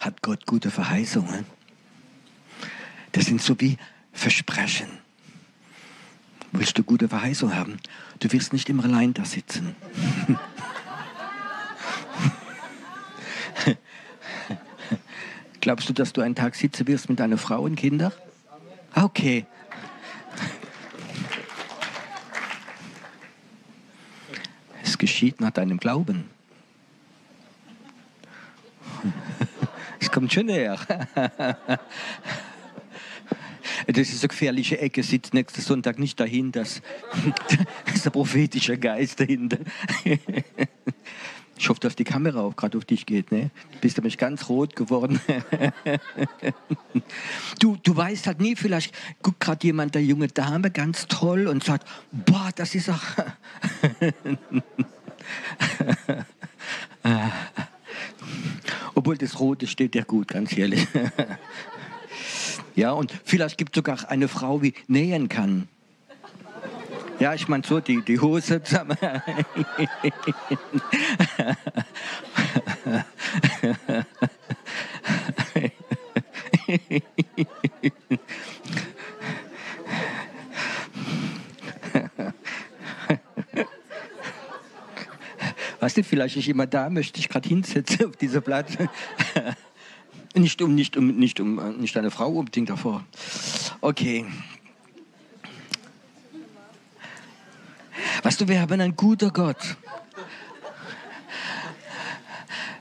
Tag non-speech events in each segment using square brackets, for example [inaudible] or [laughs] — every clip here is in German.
hat Gott gute Verheißungen. Das sind so wie Versprechen. Willst du gute Verheißungen haben? Du wirst nicht immer allein da sitzen. Glaubst du, dass du einen Tag sitzen wirst mit deiner Frau und Kindern? Okay. Es geschieht nach deinem Glauben. Kommt schon näher. [laughs] Das ist eine gefährliche Ecke, sitzt nächsten Sonntag nicht dahin. Das, [laughs] das ist der prophetische Geist dahinter. Ich hoffe, dass die Kamera auch gerade auf dich geht. Ne? Du bist nämlich ganz rot geworden. [laughs] du, du weißt halt nie, vielleicht guckt gerade jemand, der junge Dame, ganz toll und sagt, boah, das ist auch... Obwohl das Rote steht ja gut, ganz ehrlich. [laughs] ja, und vielleicht gibt es sogar eine Frau, die nähen kann. Ja, ich meine so, die, die Hose zusammen. [laughs] Weißt du, vielleicht ist immer da, möchte ich gerade hinsetzen auf dieser Platz. [laughs] nicht um, nicht um, nicht um, nicht eine Frau unbedingt davor. Okay. Weißt du, wir haben einen guten Gott.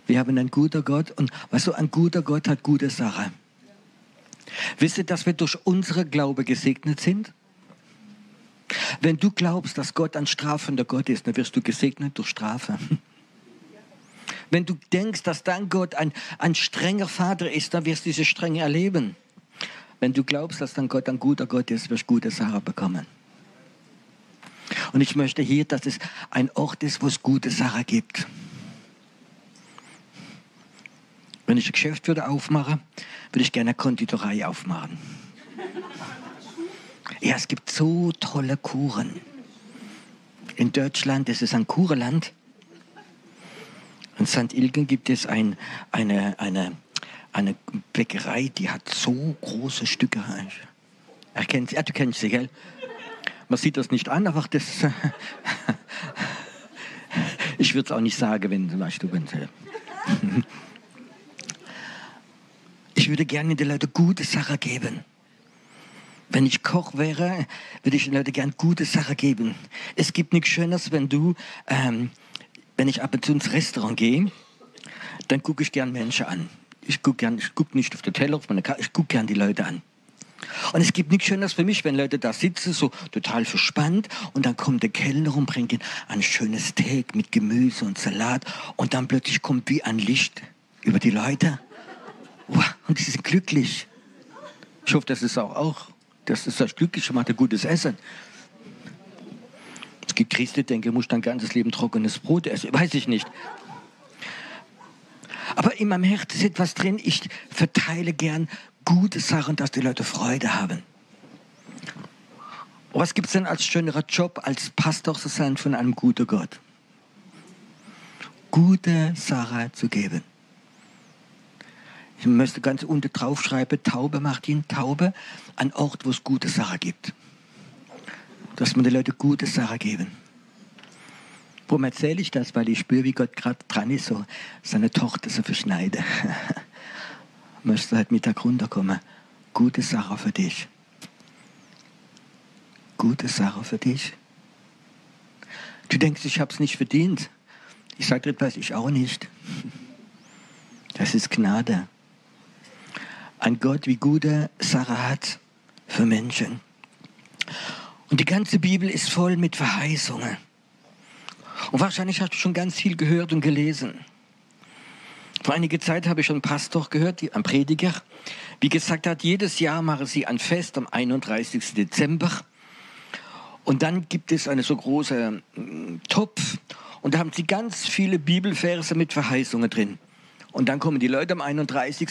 Wir haben einen guten Gott und weißt du, ein guter Gott hat gute Sachen. Wisst ihr, dass wir durch unsere Glaube gesegnet sind? Wenn du glaubst, dass Gott ein strafender Gott ist, dann wirst du gesegnet durch Strafe. Wenn du denkst, dass dein Gott ein, ein strenger Vater ist, dann wirst du diese Strenge erleben. Wenn du glaubst, dass dein Gott ein guter Gott ist, wirst du gute Sachen bekommen. Und ich möchte hier, dass es ein Ort ist, wo es gute Sachen gibt. Wenn ich ein Geschäft würde aufmachen, würde ich gerne eine Konditorei aufmachen. Ja, es gibt so tolle Kuren. In Deutschland, ist ein Kurenland. In St. Ilgen gibt es ein, eine, eine, eine Bäckerei, die hat so große Stücke. Erkennt, ja, du kennst sie, gell? Man sieht das nicht an, aber das. [laughs] ich würde es auch nicht sagen, wenn zum Beispiel. [laughs] ich würde gerne den Leuten gute Sachen geben. Wenn ich Koch wäre, würde ich den Leuten gerne gute Sachen geben. Es gibt nichts Schöneres, wenn du, ähm, wenn ich ab und zu ins Restaurant gehe, dann gucke ich gern Menschen an. Ich gucke guck nicht auf den Teller, auf meine Karte, ich gucke gern die Leute an. Und es gibt nichts Schöneres für mich, wenn Leute da sitzen, so total verspannt, und dann kommt der Kellner und bringt ihnen ein schönes Steak mit Gemüse und Salat, und dann plötzlich kommt wie ein Licht über die Leute. Und sie sind glücklich. Ich hoffe, das ist auch, auch das ist das glücklich macht ein gutes Essen. Es gibt Christen, die denken, muss dein ganzes Leben trockenes Brot essen. Weiß ich nicht. Aber in meinem Herzen ist etwas drin. Ich verteile gern gute Sachen, dass die Leute Freude haben. Was gibt es denn als schönerer Job, als Pastor zu sein von einem guten Gott? Gute Sache zu geben. Ich möchte ganz unten drauf schreiben, Taube macht ihn Taube, ein Ort, wo es gute Sache gibt. Dass man den Leuten gute Sache geben. Warum erzähle ich das? Weil ich spüre, wie Gott gerade dran ist, so seine Tochter zu verschneiden. [laughs] möchte heute Mittag runterkommen. Gute Sache für dich. Gute Sache für dich. Du denkst, ich habe es nicht verdient. Ich sage dir etwas, ich auch nicht. Das ist Gnade. Ein Gott, wie gute Sache hat für Menschen. Und die ganze Bibel ist voll mit Verheißungen. Und wahrscheinlich hast du schon ganz viel gehört und gelesen. Vor einiger Zeit habe ich schon einen Pastor gehört, einen Prediger, wie gesagt hat, jedes Jahr machen sie ein Fest am 31. Dezember. Und dann gibt es eine so große mm, Topf und da haben sie ganz viele Bibelverse mit Verheißungen drin. Und dann kommen die Leute am 31.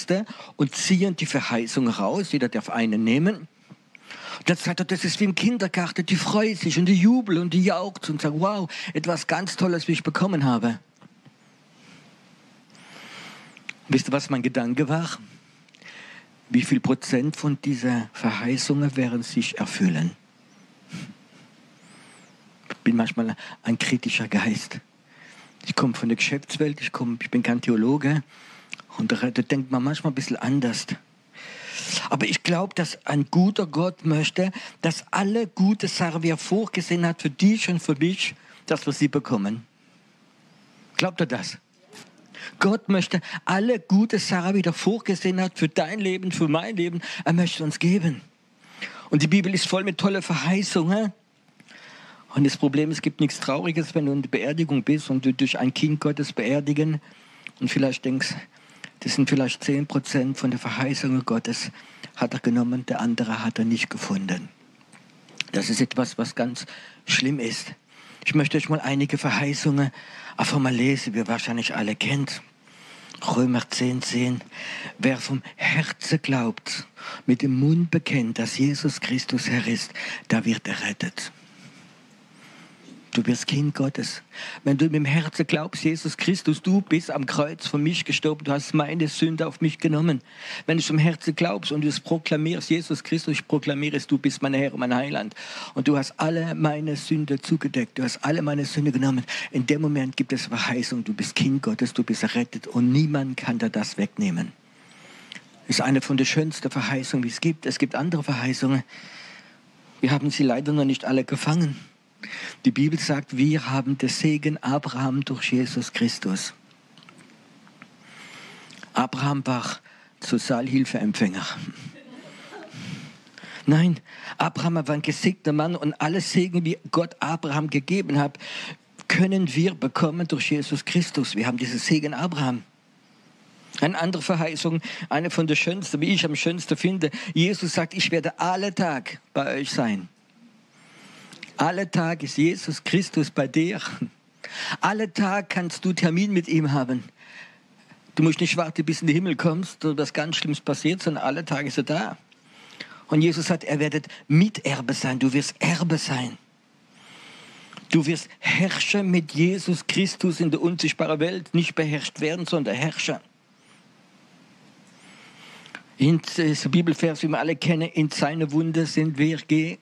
und ziehen die Verheißung raus. Jeder darf einen nehmen. Und dann sagt er, das ist wie im Kindergarten, die freuen sich und die jubeln und die jauchzen und sagen, wow, etwas ganz Tolles, wie ich bekommen habe. Wisst ihr, was mein Gedanke war? Wie viel Prozent von dieser Verheißungen werden sich erfüllen? Ich bin manchmal ein kritischer Geist. Ich komme von der Geschäftswelt, ich, komme, ich bin kein Theologe und da, da denkt man manchmal ein bisschen anders. Aber ich glaube, dass ein guter Gott möchte, dass alle gute Sachen, wie er vorgesehen hat, für dich und für mich, dass wir sie bekommen. Glaubt ihr das? Gott möchte alle gute Sachen, wie er vorgesehen hat, für dein Leben, für mein Leben, er möchte uns geben. Und die Bibel ist voll mit tolle Verheißungen. Und das Problem, es gibt nichts Trauriges, wenn du in der Beerdigung bist und du durch ein Kind Gottes beerdigen und vielleicht denkst, das sind vielleicht 10% von der Verheißung Gottes, hat er genommen, der andere hat er nicht gefunden. Das ist etwas, was ganz schlimm ist. Ich möchte euch mal einige Verheißungen einfach mal lesen, wie ihr wahrscheinlich alle kennt. Römer 10, 10. Wer vom Herzen glaubt, mit dem Mund bekennt, dass Jesus Christus Herr ist, da wird er rettet. Du bist Kind Gottes. Wenn du mit dem Herzen glaubst, Jesus Christus, du bist am Kreuz für mich gestorben, du hast meine Sünde auf mich genommen. Wenn du zum Herzen glaubst und du es proklamierst, Jesus Christus, ich proklamiere es, du bist mein Herr und mein Heiland. Und du hast alle meine Sünde zugedeckt, du hast alle meine Sünde genommen. In dem Moment gibt es Verheißung, du bist Kind Gottes, du bist errettet und niemand kann dir das wegnehmen. Ist eine von den schönsten Verheißungen, wie es gibt. Es gibt andere Verheißungen. Wir haben sie leider noch nicht alle gefangen. Die Bibel sagt, wir haben den Segen Abraham durch Jesus Christus. Abraham war Sozialhilfeempfänger. Nein, Abraham war ein gesegneter Mann und alle Segen, die Gott Abraham gegeben hat, können wir bekommen durch Jesus Christus. Wir haben diesen Segen Abraham. Eine andere Verheißung, eine von der schönsten, wie ich am schönsten finde. Jesus sagt, ich werde alle Tag bei euch sein. Alle Tag ist Jesus Christus bei dir. Alle Tag kannst du Termin mit ihm haben. Du musst nicht warten, bis in den Himmel kommst oder was ganz Schlimmes passiert, sondern alle Tage ist er da. Und Jesus sagt, er werdet Miterbe sein. Du wirst Erbe sein. Du wirst Herrscher mit Jesus Christus in der unsichtbaren Welt. Nicht beherrscht werden, sondern Herrscher. In der Bibelvers, wie wir alle kennen, in seine Wunde sind wir ge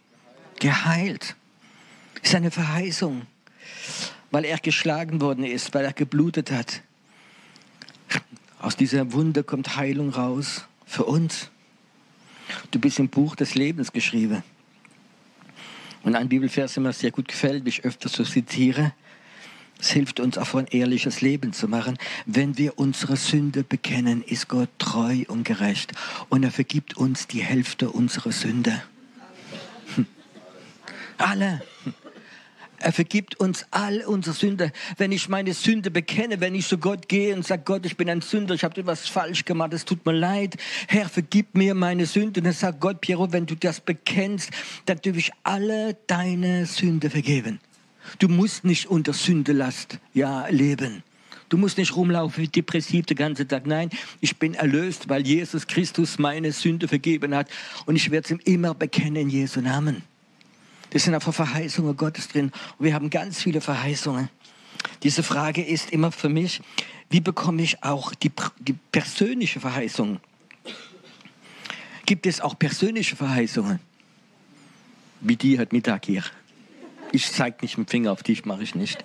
geheilt ist eine Verheißung, weil er geschlagen worden ist, weil er geblutet hat. Aus dieser Wunde kommt Heilung raus für uns. Du bist im Buch des Lebens geschrieben. Und ein Bibelvers, der mir sehr gut gefällt, wie ich öfter so zitiere, es hilft uns auch ein ehrliches Leben zu machen. Wenn wir unsere Sünde bekennen, ist Gott treu und gerecht und er vergibt uns die Hälfte unserer Sünde. Hm. Alle. Er vergibt uns all unsere Sünde. Wenn ich meine Sünde bekenne, wenn ich zu Gott gehe und sage, Gott, ich bin ein Sünder, ich habe etwas falsch gemacht, es tut mir leid. Herr, vergib mir meine Sünde. Und dann sagt Gott, Piero, wenn du das bekennst, dann darf ich alle deine Sünde vergeben. Du musst nicht unter Sündelast ja, leben. Du musst nicht rumlaufen wie depressiv den ganzen Tag. Nein, ich bin erlöst, weil Jesus Christus meine Sünde vergeben hat. Und ich werde es ihm immer bekennen in Jesu Namen. Das sind einfach Verheißungen Gottes drin. Und wir haben ganz viele Verheißungen. Diese Frage ist immer für mich, wie bekomme ich auch die, die persönliche Verheißung? Gibt es auch persönliche Verheißungen? Wie die heute Mittag hier. Ich zeige nicht mit dem Finger auf dich, mache ich nicht.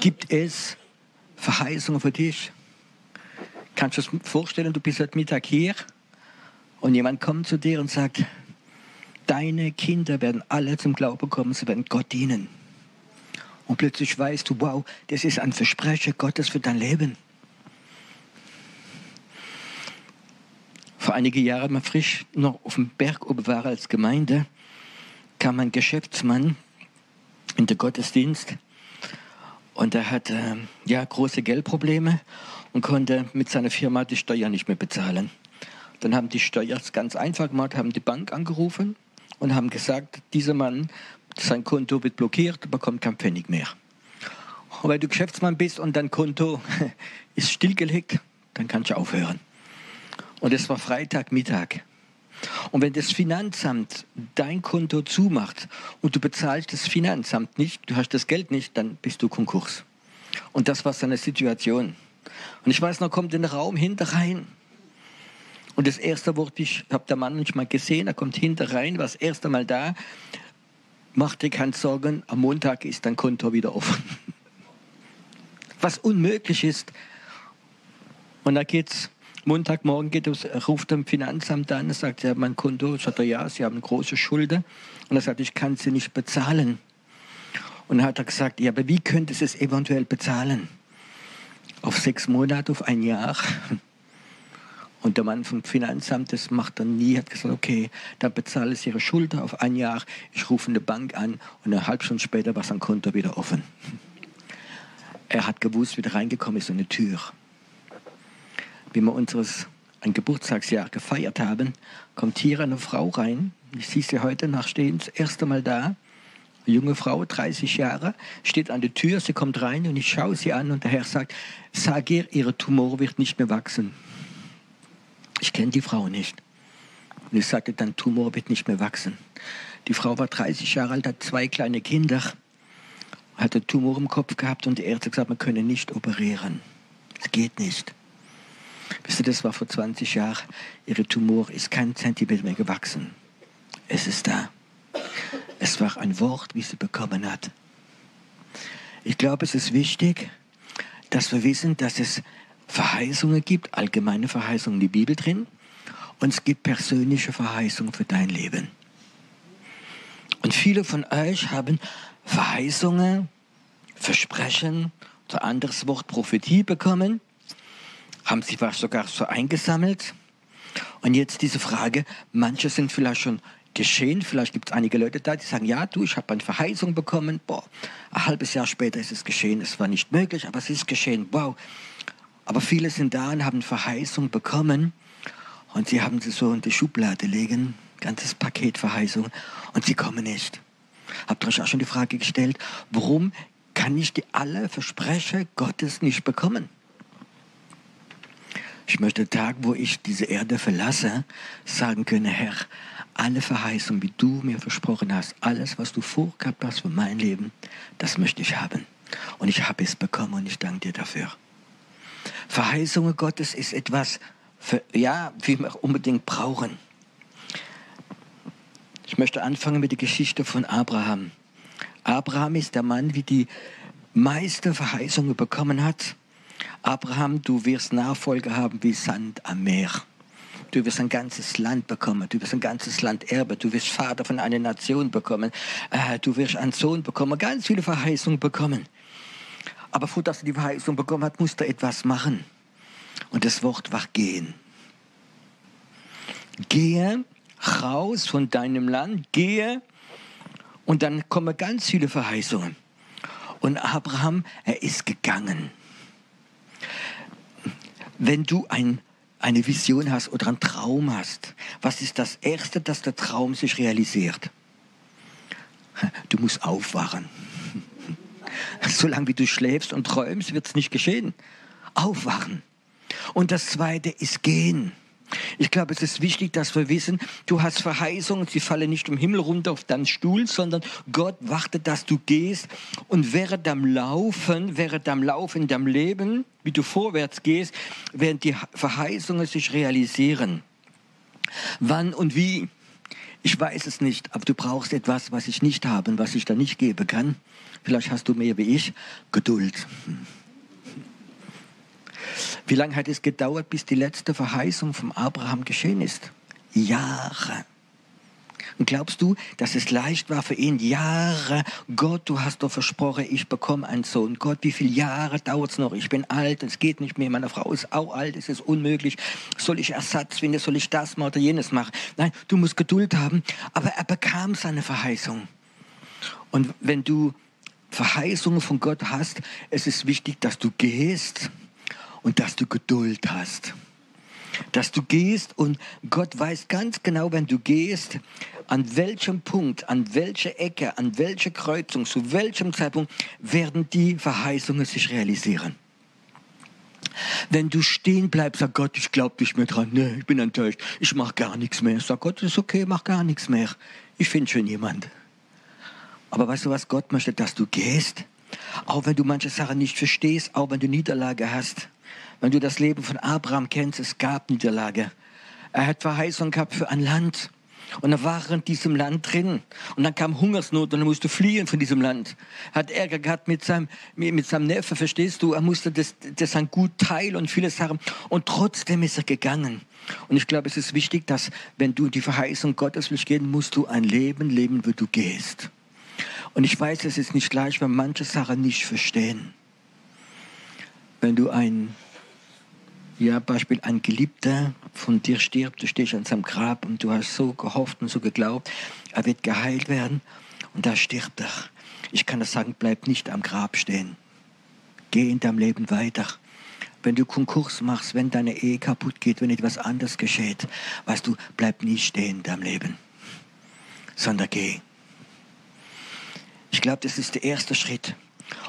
Gibt es Verheißungen für dich? Kannst du dir vorstellen, du bist heute Mittag hier und jemand kommt zu dir und sagt, deine Kinder werden alle zum Glauben kommen, sie werden Gott dienen. Und plötzlich weißt du, wow, das ist ein Versprechen Gottes für dein Leben. Vor einigen Jahren, man frisch noch auf dem Berg oben war als Gemeinde, kam ein Geschäftsmann in den Gottesdienst und er hatte äh, ja, große Geldprobleme und konnte mit seiner Firma die Steuer nicht mehr bezahlen. Dann haben die Steuer ganz einfach gemacht, haben die Bank angerufen und haben gesagt, dieser Mann, sein Konto wird blockiert, bekommt kein Pfennig mehr. Und weil du Geschäftsmann bist und dein Konto [laughs] ist stillgelegt, dann kannst du aufhören. Und es war Freitagmittag. Und wenn das Finanzamt dein Konto zumacht und du bezahlst das Finanzamt nicht, du hast das Geld nicht, dann bist du Konkurs. Und das war seine Situation. Und ich weiß noch, kommt in den Raum hinter rein. Und das erste Wort, ich habe der Mann nicht mal gesehen, er kommt hinter rein, war das erste Mal da. Mach dir keine Sorgen, am Montag ist dein Konto wieder offen. [laughs] Was unmöglich ist. Und da geht's Montagmorgen geht es, ruft dem Finanzamt an sagt, ja, mein Konto, sagt er, ja, Sie haben große Schulden. Und er sagt, ich kann sie nicht bezahlen. Und dann hat er gesagt, ja, aber wie könnte es eventuell bezahlen? Auf sechs Monate, auf ein Jahr? [laughs] Und der Mann vom Finanzamt, das macht er nie, hat gesagt, okay, dann bezahle ich Ihre Schulden auf ein Jahr, ich rufe eine Bank an und eine halbe Stunde später war sein Konto wieder offen. Er hat gewusst, wie er reingekommen ist, in eine Tür wie wir unseres ein Geburtstagsjahr gefeiert haben, kommt hier eine Frau rein. Ich sehe sie heute nachstehen, das erste Mal da. Eine junge Frau, 30 Jahre, steht an der Tür, sie kommt rein und ich schaue sie an und der Herr sagt, sag ihr, ihre Tumor wird nicht mehr wachsen. Ich kenne die Frau nicht. Und ich sagte, dein Tumor wird nicht mehr wachsen. Die Frau war 30 Jahre alt, hat zwei kleine Kinder, hatte Tumor im Kopf gehabt und die Ärzte gesagt, man könne nicht operieren. Es geht nicht. Wisst ihr, das war vor 20 Jahren. Ihre Tumor ist kein Zentimeter mehr gewachsen. Es ist da. Es war ein Wort, wie sie bekommen hat. Ich glaube, es ist wichtig, dass wir wissen, dass es Verheißungen gibt, allgemeine Verheißungen in die Bibel drin, und es gibt persönliche Verheißungen für dein Leben. Und viele von euch haben Verheißungen, Versprechen, oder anderes Wort Prophetie bekommen haben sich sogar so eingesammelt. Und jetzt diese Frage, manche sind vielleicht schon geschehen, vielleicht gibt es einige Leute da, die sagen, ja du, ich habe eine Verheißung bekommen, boah, ein halbes Jahr später ist es geschehen, es war nicht möglich, aber es ist geschehen, wow. Aber viele sind da und haben Verheißung bekommen und sie haben sie so in die Schublade legen, ganzes Paket Verheißung und sie kommen nicht. Habt ihr euch auch schon die Frage gestellt, warum kann ich die alle Versprechen Gottes nicht bekommen? Ich möchte den Tag, wo ich diese Erde verlasse, sagen können, Herr, alle Verheißungen, wie du mir versprochen hast, alles, was du vorgehabt hast für mein Leben, das möchte ich haben. Und ich habe es bekommen und ich danke dir dafür. Verheißungen Gottes ist etwas, für, ja, wie wir unbedingt brauchen. Ich möchte anfangen mit der Geschichte von Abraham. Abraham ist der Mann, wie die meiste Verheißungen bekommen hat. Abraham, du wirst Nachfolger haben wie Sand am Meer. Du wirst ein ganzes Land bekommen. Du wirst ein ganzes Land erben. Du wirst Vater von einer Nation bekommen. Äh, du wirst einen Sohn bekommen. Ganz viele Verheißungen bekommen. Aber vor dass er die Verheißung bekommen hat, musste er etwas machen. Und das Wort war gehen. Gehe raus von deinem Land. Gehe. Und dann kommen ganz viele Verheißungen. Und Abraham, er ist gegangen wenn du ein, eine Vision hast oder einen Traum hast, was ist das Erste, dass der Traum sich realisiert? Du musst aufwachen. [laughs] Solange wie du schläfst und träumst, wird es nicht geschehen. Aufwachen. Und das Zweite ist gehen. Ich glaube, es ist wichtig, dass wir wissen, du hast Verheißungen, sie fallen nicht im Himmel runter auf deinen Stuhl, sondern Gott wartet, dass du gehst und während deinem Laufen, während deinem Laufen in deinem Leben, wie du vorwärts gehst, werden die Verheißungen sich realisieren. Wann und wie? Ich weiß es nicht, aber du brauchst etwas, was ich nicht habe und was ich da nicht geben kann. Vielleicht hast du mehr wie ich. Geduld. Wie lange hat es gedauert, bis die letzte Verheißung vom Abraham geschehen ist? Jahre. Und glaubst du, dass es leicht war für ihn? Jahre. Gott, du hast doch versprochen, ich bekomme einen Sohn. Gott, wie viele Jahre dauert es noch? Ich bin alt, es geht nicht mehr. Meine Frau ist auch alt, es ist unmöglich. Soll ich Ersatz finden? Soll ich das machen oder jenes machen? Nein, du musst Geduld haben. Aber er bekam seine Verheißung. Und wenn du Verheißungen von Gott hast, es ist wichtig, dass du gehst und dass du Geduld hast. Dass du gehst und Gott weiß ganz genau, wenn du gehst, an welchem Punkt, an welcher Ecke, an welcher Kreuzung, zu welchem Zeitpunkt werden die Verheißungen sich realisieren. Wenn du stehen bleibst, sag Gott, ich glaube nicht mehr dran. Nee, ich bin enttäuscht. Ich mache gar nichts mehr. Sag Gott, ist okay, mach gar nichts mehr. Ich finde schon jemand. Aber weißt du was? Gott möchte, dass du gehst. Auch wenn du manche Sachen nicht verstehst, auch wenn du Niederlage hast. Wenn du das Leben von Abraham kennst, es gab Niederlage. Er hat Verheißung gehabt für ein Land. Und er war in diesem Land drin. Und dann kam Hungersnot und er musste fliehen von diesem Land. Er hat Ärger gehabt mit seinem, mit seinem Neffe, verstehst du? Er musste das, das sein Gut teilen und viele Sachen. Und trotzdem ist er gegangen. Und ich glaube, es ist wichtig, dass wenn du die Verheißung Gottes willst gehen, musst du ein Leben leben, wo du gehst. Und ich weiß, es ist nicht leicht, wenn manche Sachen nicht verstehen. Wenn du ein ja, Beispiel, ein Geliebter von dir stirbt, du stehst an seinem Grab und du hast so gehofft und so geglaubt, er wird geheilt werden und da stirbt er. Ich kann das sagen, bleib nicht am Grab stehen. Geh in deinem Leben weiter. Wenn du Konkurs machst, wenn deine Ehe kaputt geht, wenn etwas anderes geschieht, weißt du, bleib nicht stehen in deinem Leben, sondern geh. Ich glaube, das ist der erste Schritt.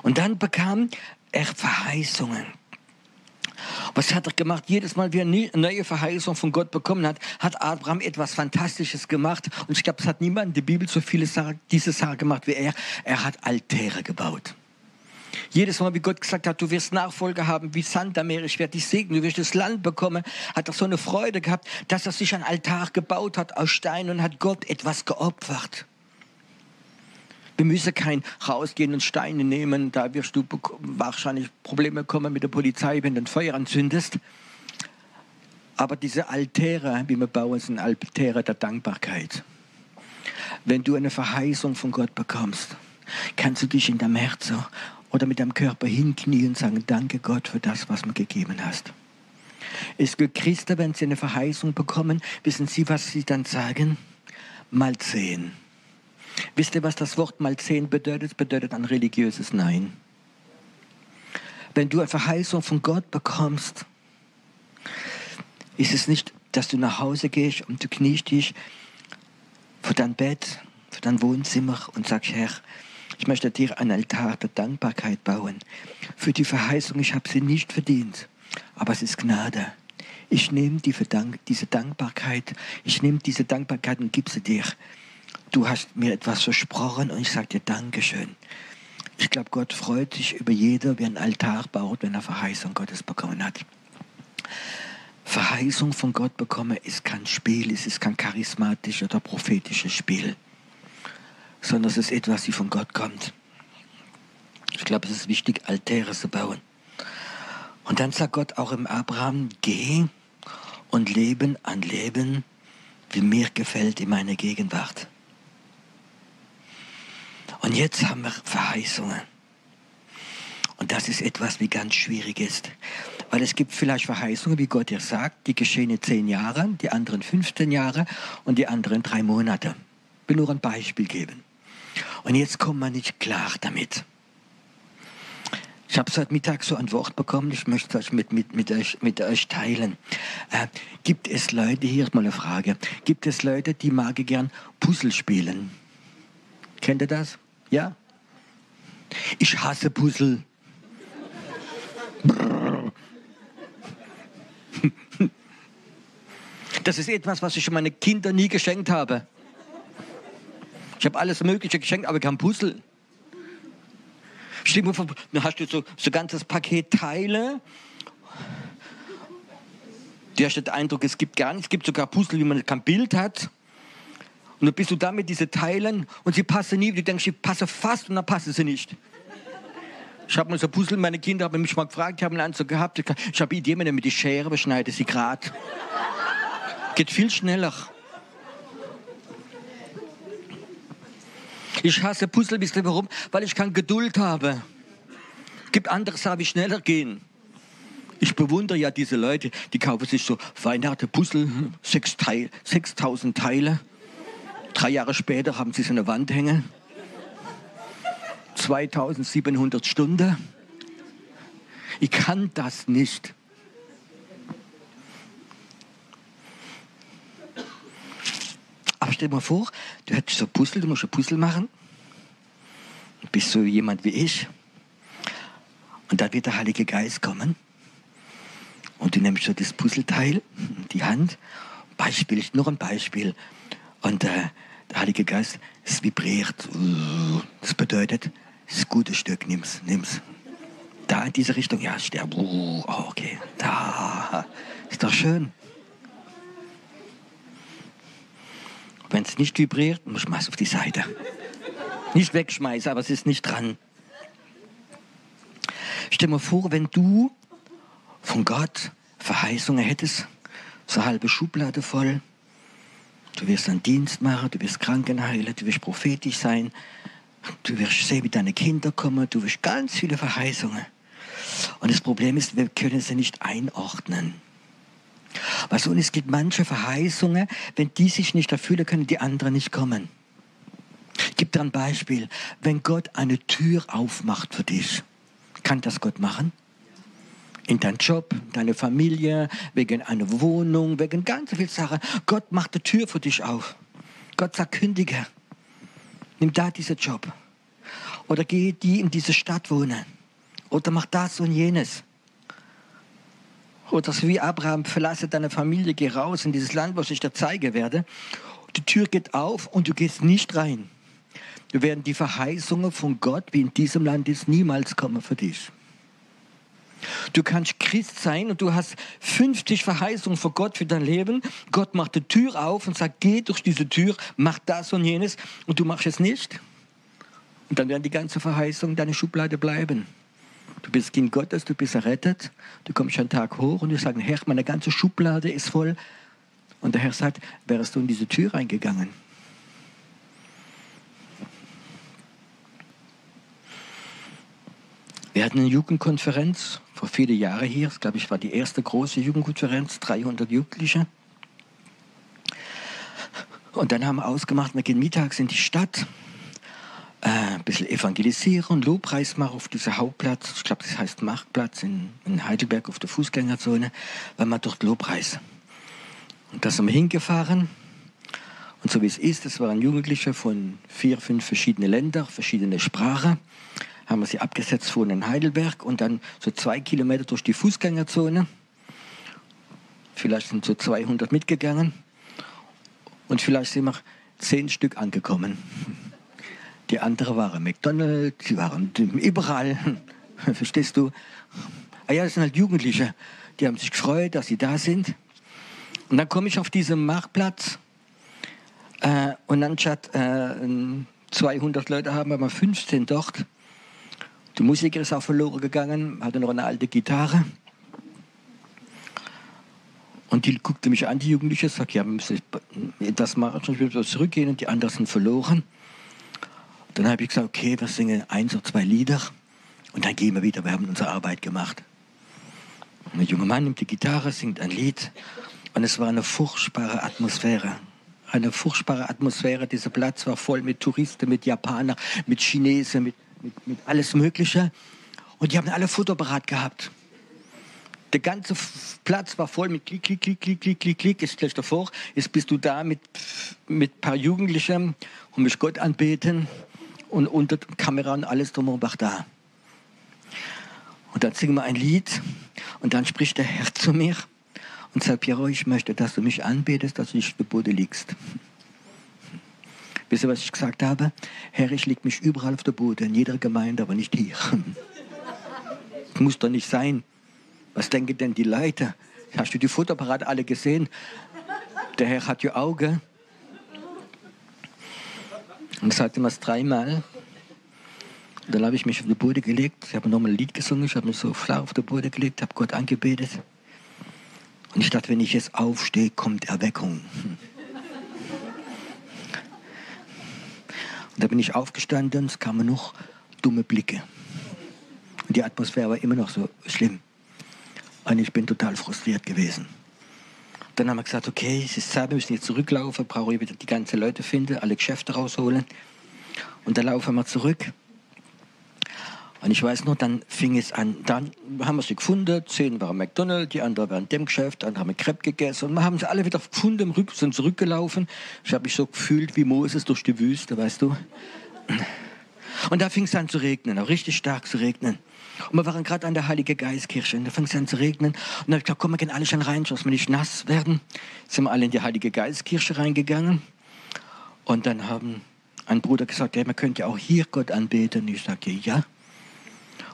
Und dann bekam Verheißungen. Was hat er gemacht? Jedes Mal, wie er eine neue Verheißung von Gott bekommen hat, hat Abraham etwas Fantastisches gemacht. Und ich glaube, es hat niemand in der Bibel so viele Sachen, diese Sache gemacht wie er. Er hat Altäre gebaut. Jedes Mal, wie Gott gesagt hat, du wirst Nachfolger haben wie Sand am Meer, ich werde dich segnen, du wirst das Land bekommen, hat er so eine Freude gehabt, dass er sich ein Altar gebaut hat aus Stein und hat Gott etwas geopfert. Wir müssen kein rausgehen und Steine nehmen, da wirst du wahrscheinlich Probleme kommen mit der Polizei, wenn du ein Feuer anzündest. Aber diese Altäre, wie wir bauen, sind Altäre der Dankbarkeit. Wenn du eine Verheißung von Gott bekommst, kannst du dich in deinem Herzen oder mit deinem Körper hinknien und sagen, danke Gott für das, was du mir gegeben hast. Es gibt Christen, wenn sie eine Verheißung bekommen, wissen sie, was sie dann sagen? Mal sehen. Wisst ihr, was das Wort mal zehn bedeutet? Bedeutet ein religiöses Nein. Wenn du eine Verheißung von Gott bekommst, ist es nicht, dass du nach Hause gehst und du kniest dich vor dein Bett, vor dein Wohnzimmer und sagst, Herr, ich möchte dir einen Altar der Dankbarkeit bauen. Für die Verheißung, ich habe sie nicht verdient, aber es ist Gnade. Ich nehme diese Dankbarkeit, ich nehme diese Dankbarkeit und gebe sie dir du hast mir etwas versprochen und ich sage dir Dankeschön. Ich glaube, Gott freut sich über jeder, wer einen Altar baut, wenn er Verheißung Gottes bekommen hat. Verheißung von Gott bekommen ist kein Spiel, es ist kein charismatisches oder prophetisches Spiel, sondern es ist etwas, die von Gott kommt. Ich glaube, es ist wichtig, Altäre zu bauen. Und dann sagt Gott auch im Abraham, geh und leben ein Leben, wie mir gefällt in meiner Gegenwart. Und jetzt haben wir Verheißungen. Und das ist etwas, wie ganz schwierig ist. Weil es gibt vielleicht Verheißungen, wie Gott dir sagt, die geschehen in zehn Jahren, die anderen 15 Jahre und die anderen drei Monate. Ich will nur ein Beispiel geben. Und jetzt kommt man nicht klar damit. Ich habe heute Mittag so ein Wort bekommen, ich möchte es mit, mit, mit, euch, mit euch teilen. Äh, gibt es Leute, hier ist mal eine Frage, gibt es Leute, die mag gern Puzzle spielen? Kennt ihr das? Ja? Ich hasse Puzzle. Das ist etwas, was ich meinen Kindern nie geschenkt habe. Ich habe alles Mögliche geschenkt, aber kein Puzzle. Dann hast du so, so ganzes Paket Teile. Du hast den Eindruck, es gibt gar nichts. Es gibt sogar Puzzle, wie man kein Bild hat. Und dann bist du da mit diesen Teilen und sie passen nie. Du denkst, sie passen fast und dann passen sie nicht. Ich habe mal so Puzzle, meine Kinder haben mich mal gefragt, ich habe einen Anzug gehabt. Ich habe Ideen mit die Schere, beschneide sie gerade. Geht viel schneller. Ich hasse Puzzle, wisst ihr warum? Weil ich keine Geduld habe. Gibt andere Sachen, die schneller gehen. Ich bewundere ja diese Leute, die kaufen sich so Weihnachten Puzzle, 6000 Teile. Drei Jahre später haben sie an der Wand hängen. 2700 Stunden. Ich kann das nicht. Aber stell dir mal vor, du hättest so Puzzle, du musst ein Puzzle machen. Du bist so jemand wie ich. Und dann wird der Heilige Geist kommen Und du nimmst so das Puzzleteil, die Hand, Beispiel, noch ein Beispiel. Und äh, der Heilige Geist, es vibriert. Das bedeutet, das gute Stück, nimm's, nimm's. Da in diese Richtung, ja, sterb. Oh, okay, da. Ist doch schön. Wenn es nicht vibriert, muss man es auf die Seite. Nicht wegschmeißen, aber es ist nicht dran. Stell dir vor, wenn du von Gott Verheißungen hättest, so halbe Schublade voll. Du wirst einen Dienst machen, du wirst Kranken heilen, du wirst prophetisch sein, du wirst sehen, wie deine Kinder kommen, du wirst ganz viele Verheißungen. Und das Problem ist, wir können sie nicht einordnen. Was und es gibt manche Verheißungen, wenn die sich nicht erfüllen, können die anderen nicht kommen. Ich gebe dir ein Beispiel. Wenn Gott eine Tür aufmacht für dich, kann das Gott machen? In deinem Job, deine Familie, wegen einer Wohnung, wegen ganz vielen Sachen. Gott macht die Tür für dich auf. Gott sagt, kündige. Nimm da diesen Job. Oder geh die in diese Stadt wohnen. Oder mach das und jenes. Oder so wie Abraham, verlasse deine Familie, geh raus in dieses Land, was ich dir zeigen werde. Die Tür geht auf und du gehst nicht rein. Du werden die Verheißungen von Gott, wie in diesem Land ist, niemals kommen für dich. Du kannst Christ sein und du hast 50 Verheißungen von Gott für dein Leben. Gott macht die Tür auf und sagt, geh durch diese Tür, mach das und jenes und du machst es nicht. Und dann werden die ganzen Verheißungen deine Schublade bleiben. Du bist Kind Gottes, du bist errettet, du kommst einen Tag hoch und du sagst, Herr, meine ganze Schublade ist voll. Und der Herr sagt, wärst du in diese Tür reingegangen? Wir hatten eine Jugendkonferenz vor vielen Jahren hier. Das, glaube ich, war die erste große Jugendkonferenz, 300 Jugendliche. Und dann haben wir ausgemacht, wir gehen mittags in die Stadt äh, ein bisschen evangelisieren, Lobpreis machen auf diesem Hauptplatz. Ich glaube, das heißt Marktplatz in, in, Heidelberg auf der Fußgängerzone, weil man dort Lobpreis. Und da sind wir hingefahren. Und so wie es ist, das waren Jugendliche von vier, fünf verschiedenen Ländern, verschiedene Sprachen. Haben wir sie abgesetzt vorne in Heidelberg und dann so zwei Kilometer durch die Fußgängerzone. Vielleicht sind so 200 mitgegangen. Und vielleicht sind wir zehn Stück angekommen. Die andere waren McDonald's, die waren überall. [laughs] Verstehst du? Ah ja, das sind halt Jugendliche. Die haben sich gefreut, dass sie da sind. Und dann komme ich auf diesen Marktplatz äh, und anstatt äh, 200 Leute haben wir 15 dort. Die Musiker ist auch verloren gegangen, hatte noch eine alte Gitarre. Und die guckte mich an, die Jugendliche, sagt, ja, wir müssen das machen, sonst müssen wir zurückgehen und die anderen sind verloren. Dann habe ich gesagt, okay, wir singen eins oder zwei Lieder und dann gehen wir wieder. Wir haben unsere Arbeit gemacht. Und ein junger Mann nimmt die Gitarre, singt ein Lied und es war eine furchtbare Atmosphäre. Eine furchtbare Atmosphäre. Dieser Platz war voll mit Touristen, mit Japanern, mit Chinesen, mit, mit, mit alles Mögliche. Und die haben alle Fotoapparat gehabt. Der ganze Platz war voll mit Klick, Klick, Klick, Klick, Klick, Klick, Klick. Jetzt stell dir vor, jetzt bist du da mit, mit ein paar Jugendlichen und mich Gott anbeten und unter Kamera und alles drumherum war da. Und dann singen wir ein Lied und dann spricht der Herr zu mir und sagt, Piero, ich möchte, dass du mich anbetest, dass du nicht zu Boden liegst. Wisst ihr, was ich gesagt habe? Herr, ich leg mich überall auf der Boden, in jeder Gemeinde, aber nicht hier. [laughs] Muss doch nicht sein. Was denken denn die Leute? Hast du die Fotoapparate alle gesehen? Der Herr hat ja Augen. Und sagte mir das dreimal. Dann habe ich mich auf die Boden gelegt. Ich habe nochmal ein Lied gesungen. Ich habe mich so flach auf die Boden gelegt, habe Gott angebetet. Und ich dachte, wenn ich jetzt aufstehe, kommt Erweckung. [laughs] Und da bin ich aufgestanden, es kamen noch dumme Blicke. Und die Atmosphäre war immer noch so schlimm. Und ich bin total frustriert gewesen. Dann haben wir gesagt, okay, es ist Zeit, wir müssen jetzt zurücklaufen, brauche ich wieder die ganzen Leute finden, alle Geschäfte rausholen. Und dann laufen wir zurück. Und ich weiß noch, dann fing es an, dann haben wir sie gefunden, zehn waren McDonald's, die anderen waren dem Geschäft, dann haben wir Crepe gegessen und wir haben sie alle wieder gefunden, sind zurückgelaufen. Ich habe mich so gefühlt wie Moses durch die Wüste, weißt du. Und da fing es an zu regnen, auch richtig stark zu regnen. Und wir waren gerade an der Heilige Geistkirche und da fing es an zu regnen. Und dann habe ich gesagt, komm, wir gehen alle schon rein, dass wir nicht nass werden. Sind wir alle in die Heilige Geistkirche reingegangen. Und dann haben ein Bruder gesagt, ja, man könnte ja auch hier Gott anbeten. Und ich sagte, ja.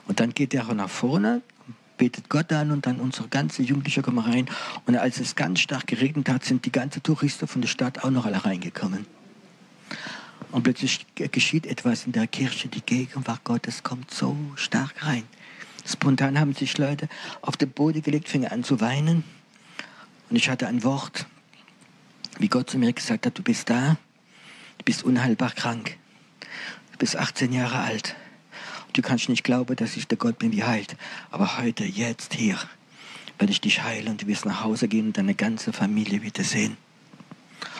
Und dann geht er auch nach vorne, betet Gott an und dann unsere ganze Jugendliche kommen rein. Und als es ganz stark geregnet hat, sind die ganzen Touristen von der Stadt auch noch alle reingekommen. Und plötzlich geschieht etwas in der Kirche, die Gegenwart Gottes kommt so stark rein. Spontan haben sich Leute auf den Boden gelegt, fingen an zu weinen. Und ich hatte ein Wort, wie Gott zu mir gesagt hat, du bist da, du bist unheilbar krank, du bist 18 Jahre alt. Du kannst nicht glauben, dass ich der Gott bin, wie heilt. Aber heute, jetzt, hier, werde ich dich heilen und du wirst nach Hause gehen und deine ganze Familie wieder sehen.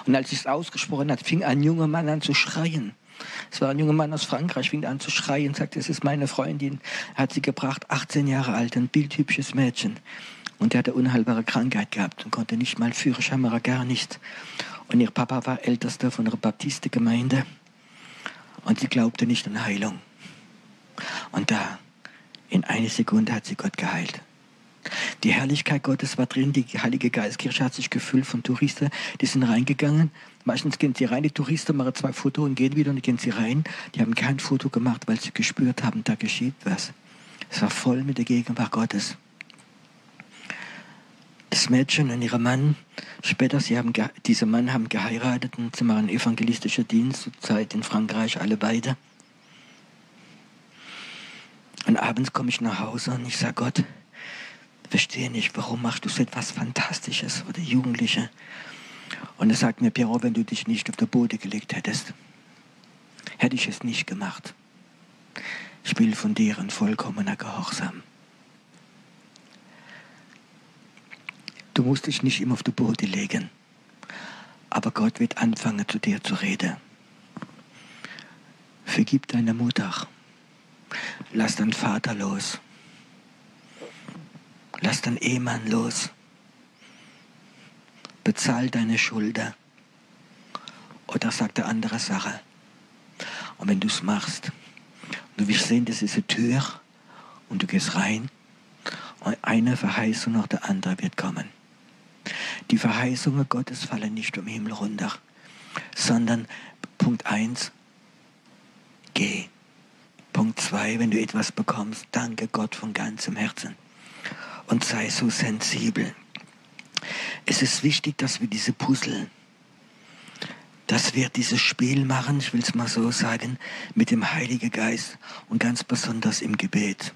Und als ich es ausgesprochen hat, fing ein junger Mann an zu schreien. Es war ein junger Mann aus Frankreich, fing an zu schreien, sagte, es ist meine Freundin, hat sie gebracht, 18 Jahre alt, ein bildhübsches Mädchen. Und der hatte unheilbare Krankheit gehabt und konnte nicht mal führen, scheinbar gar nicht. Und ihr Papa war Ältester von einer Baptistengemeinde und sie glaubte nicht an Heilung. Und da, in einer Sekunde hat sie Gott geheilt. Die Herrlichkeit Gottes war drin, die Heilige Geistkirche hat sich gefüllt von Touristen, die sind reingegangen. Meistens gehen sie rein, die Touristen machen zwei Fotos und gehen wieder und gehen sie rein. Die haben kein Foto gemacht, weil sie gespürt haben, da geschieht was. Es war voll mit der Gegenwart Gottes. Das Mädchen und ihr Mann, später, sie haben, diese Mann haben geheiratet und sie machen evangelistischer Dienst, zur Zeit in Frankreich, alle beide. Und abends komme ich nach Hause und ich sage Gott, verstehe nicht, warum machst du so etwas Fantastisches für die Jugendliche? Und er sagt mir, Piero, wenn du dich nicht auf den Boden gelegt hättest, hätte ich es nicht gemacht. Ich will von dir ein vollkommener Gehorsam. Du musst dich nicht immer auf den Boden legen, aber Gott wird anfangen, zu dir zu reden. Vergib deine Mutter. Lass deinen Vater los. Lass deinen Ehemann los. Bezahl deine Schulden. Oder sag der andere Sache. Und wenn du es machst, du wirst sehen, das ist eine Tür und du gehst rein und eine Verheißung nach der anderen wird kommen. Die Verheißungen Gottes fallen nicht vom Himmel runter, sondern Punkt 1, geh. Punkt 2, wenn du etwas bekommst, danke Gott von ganzem Herzen und sei so sensibel. Es ist wichtig, dass wir diese Puzzle, dass wir dieses Spiel machen, ich will es mal so sagen, mit dem Heiligen Geist und ganz besonders im Gebet.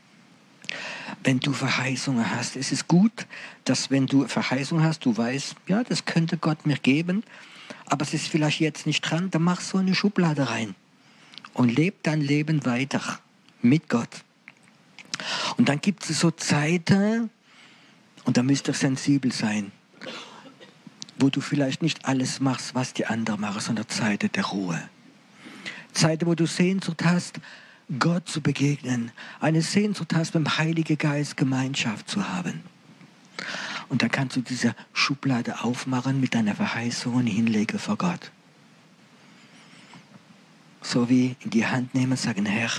Wenn du Verheißungen hast, es ist gut, dass wenn du Verheißungen hast, du weißt, ja, das könnte Gott mir geben, aber es ist vielleicht jetzt nicht dran, dann mach so eine Schublade rein und leb dein Leben weiter mit Gott. Und dann gibt es so Zeiten, und da müsst ihr sensibel sein, wo du vielleicht nicht alles machst, was die anderen machen, sondern Zeiten der Ruhe. Zeiten, wo du Sehnsucht hast, Gott zu begegnen, eine Sehnsucht hast, mit dem Heiligen Geist Gemeinschaft zu haben. Und dann kannst du diese Schublade aufmachen mit deiner Verheißung und hinlegen vor Gott. So wie in die Hand nehmen und sagen, Herr,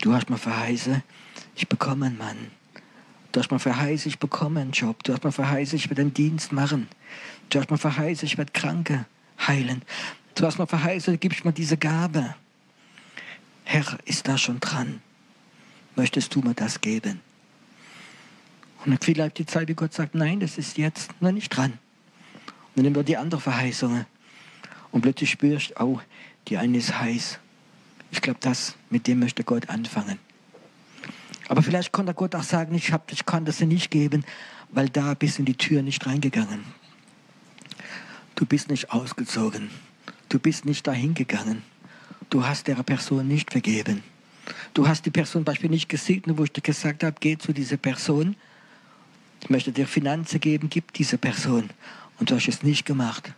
du hast mir verheißen, ich bekomme einen Mann. Du hast mir verheißen, ich bekomme einen Job. Du hast mir verheißen, ich werde einen Dienst machen. Du hast mir verheißen, ich werde Kranke heilen. Du hast mir verheißen, gibst mir diese Gabe. Herr, ist da schon dran? Möchtest du mir das geben? Und dann vielleicht die Zeit, wie Gott sagt, nein, das ist jetzt noch nicht dran. Und dann nehmen wir die andere Verheißungen. Und plötzlich spürst du, oh, die eine ist heiß. Ich glaube, das, mit dem möchte Gott anfangen. Aber vielleicht konnte Gott auch sagen, ich, hab, ich kann das dir nicht geben, weil da bist du in die Tür nicht reingegangen. Du bist nicht ausgezogen. Du bist nicht dahin gegangen. Du hast der Person nicht vergeben. Du hast die Person beispielsweise nicht gesegnet, wo ich dir gesagt habe, geh zu dieser Person. Ich möchte dir Finanzen geben, gib diese Person. Und du hast es nicht gemacht.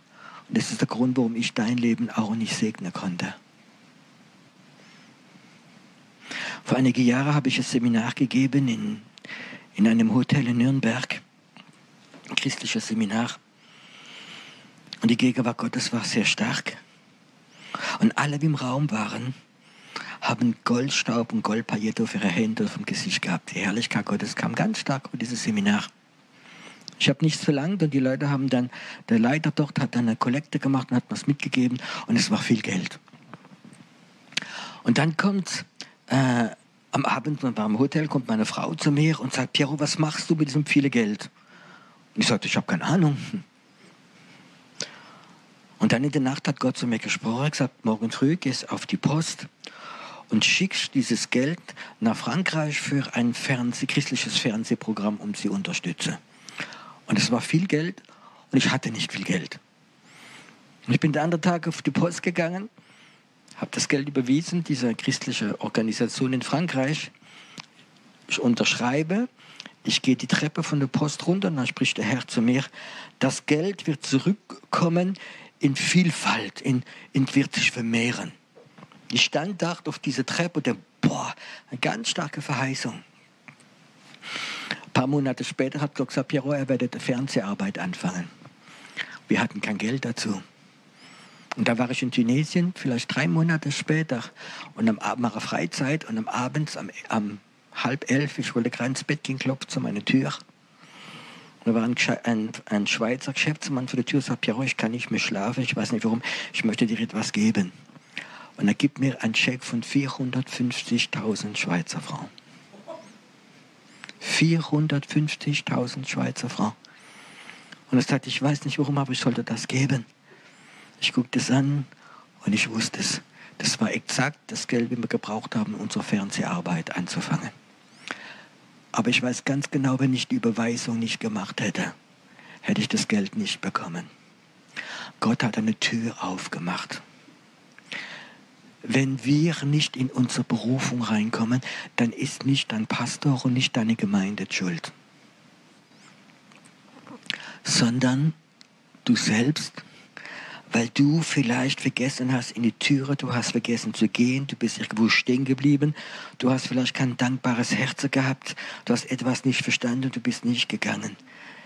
Und das ist der Grund, warum ich dein Leben auch nicht segnen konnte. Vor einigen Jahren habe ich ein Seminar gegeben in, in einem Hotel in Nürnberg, ein christliches Seminar. Und die Gegenwart Gottes war sehr stark. Und alle, die im Raum waren, haben Goldstaub und Goldpaillette auf ihre Hände auf dem Gesicht gehabt. Die Herrlichkeit Gottes kam ganz stark über dieses Seminar. Ich habe nichts verlangt und die Leute haben dann, der Leiter dort hat dann eine Kollekte gemacht und hat was mitgegeben und es war viel Geld. Und dann kommt äh, am Abend beim Hotel kommt meine Frau zu mir und sagt, Piero, was machst du mit diesem viele Geld? Und ich sagte, ich habe keine Ahnung. Und dann in der Nacht hat Gott zu mir gesprochen, gesagt, morgen früh gehst auf die Post und schickst dieses Geld nach Frankreich für ein Fernseh, christliches Fernsehprogramm, um sie zu unterstützen. Und es war viel Geld und ich hatte nicht viel Geld. Und ich bin der andere Tag auf die Post gegangen, habe das Geld überwiesen, dieser christliche Organisation in Frankreich. Ich unterschreibe, ich gehe die Treppe von der Post runter und dann spricht der Herr zu mir, das Geld wird zurückkommen in Vielfalt, in, in wird sich vermehren. Ich stand da auf dieser Treppe und der, boah, eine ganz starke Verheißung. Ein paar Monate später hat Gott gesagt, Piero, er werde Fernseharbeit anfangen. Wir hatten kein Geld dazu. Und da war ich in Tunesien, vielleicht drei Monate später, und am Abend mache Freizeit und am Abend, am, am halb elf, ich wollte gerade ins Bett gehen, klopft zu meiner Tür. Und da war ein, ein, ein Schweizer Geschäftsmann vor der Tür, sagt, Piero, ich kann nicht mehr schlafen, ich weiß nicht warum, ich möchte dir etwas geben. Und er gibt mir einen Scheck von 450.000 Schweizer Franken. 450.000 Schweizer Franken. Und er sagt, ich weiß nicht warum, aber ich sollte das geben. Ich guckte es an und ich wusste es. Das war exakt das Geld, das wir gebraucht haben, unsere Fernseharbeit anzufangen. Aber ich weiß ganz genau, wenn ich die Überweisung nicht gemacht hätte, hätte ich das Geld nicht bekommen. Gott hat eine Tür aufgemacht. Wenn wir nicht in unsere Berufung reinkommen, dann ist nicht dein Pastor und nicht deine Gemeinde schuld, sondern du selbst, weil du vielleicht vergessen hast in die Türe, du hast vergessen zu gehen, du bist irgendwo stehen geblieben, du hast vielleicht kein dankbares Herz gehabt, du hast etwas nicht verstanden, du bist nicht gegangen.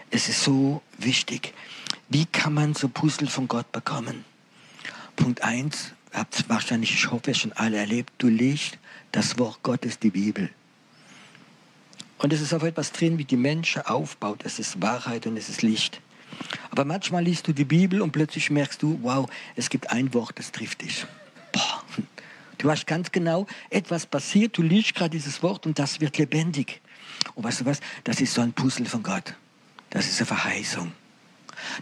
Es ist so wichtig. Wie kann man so Puzzle von Gott bekommen? Punkt eins, habt wahrscheinlich, ich hoffe, schon alle erlebt, du liest das Wort Gottes, die Bibel. Und es ist auch etwas drin, wie die Menschen aufbaut. Es ist Wahrheit und es ist Licht. Aber manchmal liest du die Bibel und plötzlich merkst du, wow, es gibt ein Wort, das trifft dich. Boah. Du weißt ganz genau, etwas passiert, du liest gerade dieses Wort und das wird lebendig. Und weißt du was? Das ist so ein Puzzle von Gott. Das ist eine Verheißung.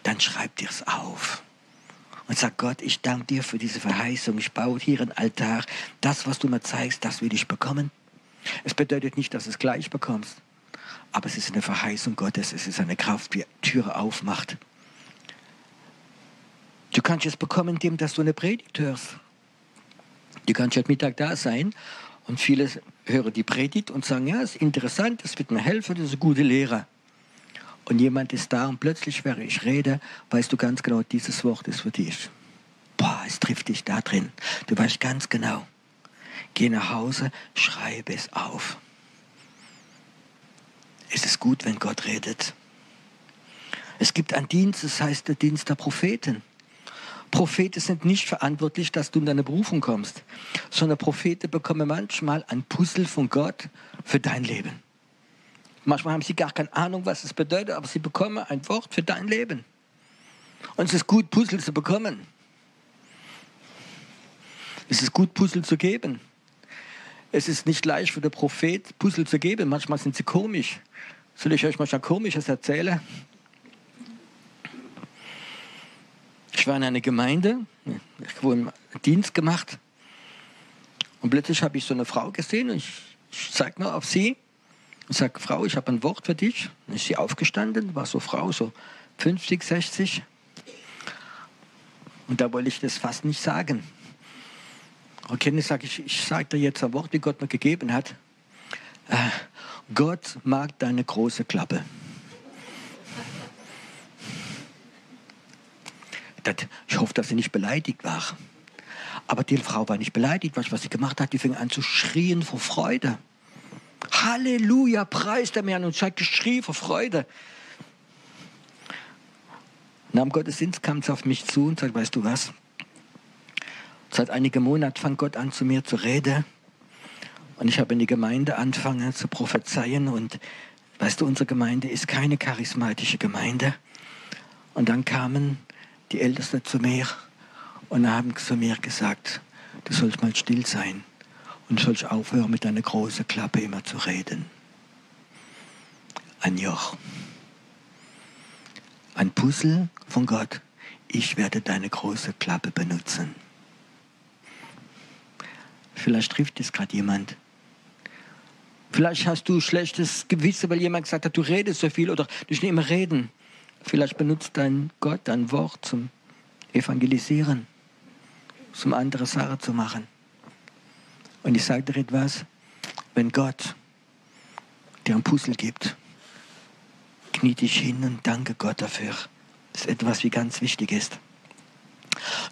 Dann schreib dir es auf und sag Gott, ich danke dir für diese Verheißung. Ich baue hier ein Altar. Das, was du mir zeigst, das will ich bekommen. Es bedeutet nicht, dass du es gleich bekommst, aber es ist eine Verheißung Gottes. Es ist eine Kraft, die Türe aufmacht. Du kannst es bekommen, indem dass du eine Predigt hörst. Du kannst heute Mittag da sein und viele hören die Predigt und sagen, ja, es ist interessant, das wird mir helfen, das ist ein guter Lehrer und jemand ist da und plötzlich, während ich rede, weißt du ganz genau, dieses Wort ist für dich. Boah, es trifft dich da drin. Du weißt ganz genau. Geh nach Hause, schreibe es auf. Es ist gut, wenn Gott redet. Es gibt einen Dienst, das heißt der Dienst der Propheten. Propheten sind nicht verantwortlich, dass du in deine Berufung kommst, sondern Propheten bekommen manchmal ein Puzzle von Gott für dein Leben. Manchmal haben sie gar keine Ahnung, was es bedeutet, aber sie bekommen ein Wort für dein Leben. Und es ist gut, Puzzle zu bekommen. Es ist gut, Puzzle zu geben. Es ist nicht leicht für den Prophet, Puzzle zu geben. Manchmal sind sie komisch. Soll ich euch mal schon Komisches erzählen? Ich war in einer Gemeinde, ich habe einen Dienst gemacht und plötzlich habe ich so eine Frau gesehen und ich, ich zeige mal auf sie ich sage, Frau, ich habe ein Wort für dich. Dann ist sie aufgestanden, war so Frau, so 50, 60. Und da wollte ich das fast nicht sagen. Okay, ich sage, ich, ich sage dir jetzt ein Wort, wie Gott mir gegeben hat. Äh, Gott mag deine große Klappe. Das, ich hoffe, dass sie nicht beleidigt war. Aber die Frau war nicht beleidigt, was sie gemacht hat. Die fing an zu schrien vor Freude. Halleluja, preis der Herrn. Und ich habe geschrien vor Freude. Nach dem Gottesdienst kam es auf mich zu und sagte, weißt du was? Seit einigen Monaten fängt Gott an, zu mir zu reden. Und ich habe in die Gemeinde angefangen zu prophezeien und weißt du, unsere Gemeinde ist keine charismatische Gemeinde. Und dann kamen die Ältesten zu mir und haben zu mir gesagt, du sollst mal still sein und sollst aufhören mit deiner großen Klappe immer zu reden. Ein Joch. Ein Puzzle von Gott. Ich werde deine große Klappe benutzen. Vielleicht trifft es gerade jemand. Vielleicht hast du schlechtes Gewissen, weil jemand gesagt hat, du redest so viel oder du nicht immer reden. Vielleicht benutzt dein Gott dein Wort zum Evangelisieren, zum andere Sache zu machen. Und ich sage dir etwas, wenn Gott dir ein Puzzle gibt, knie dich hin und danke Gott dafür. Das ist etwas, wie ganz wichtig ist.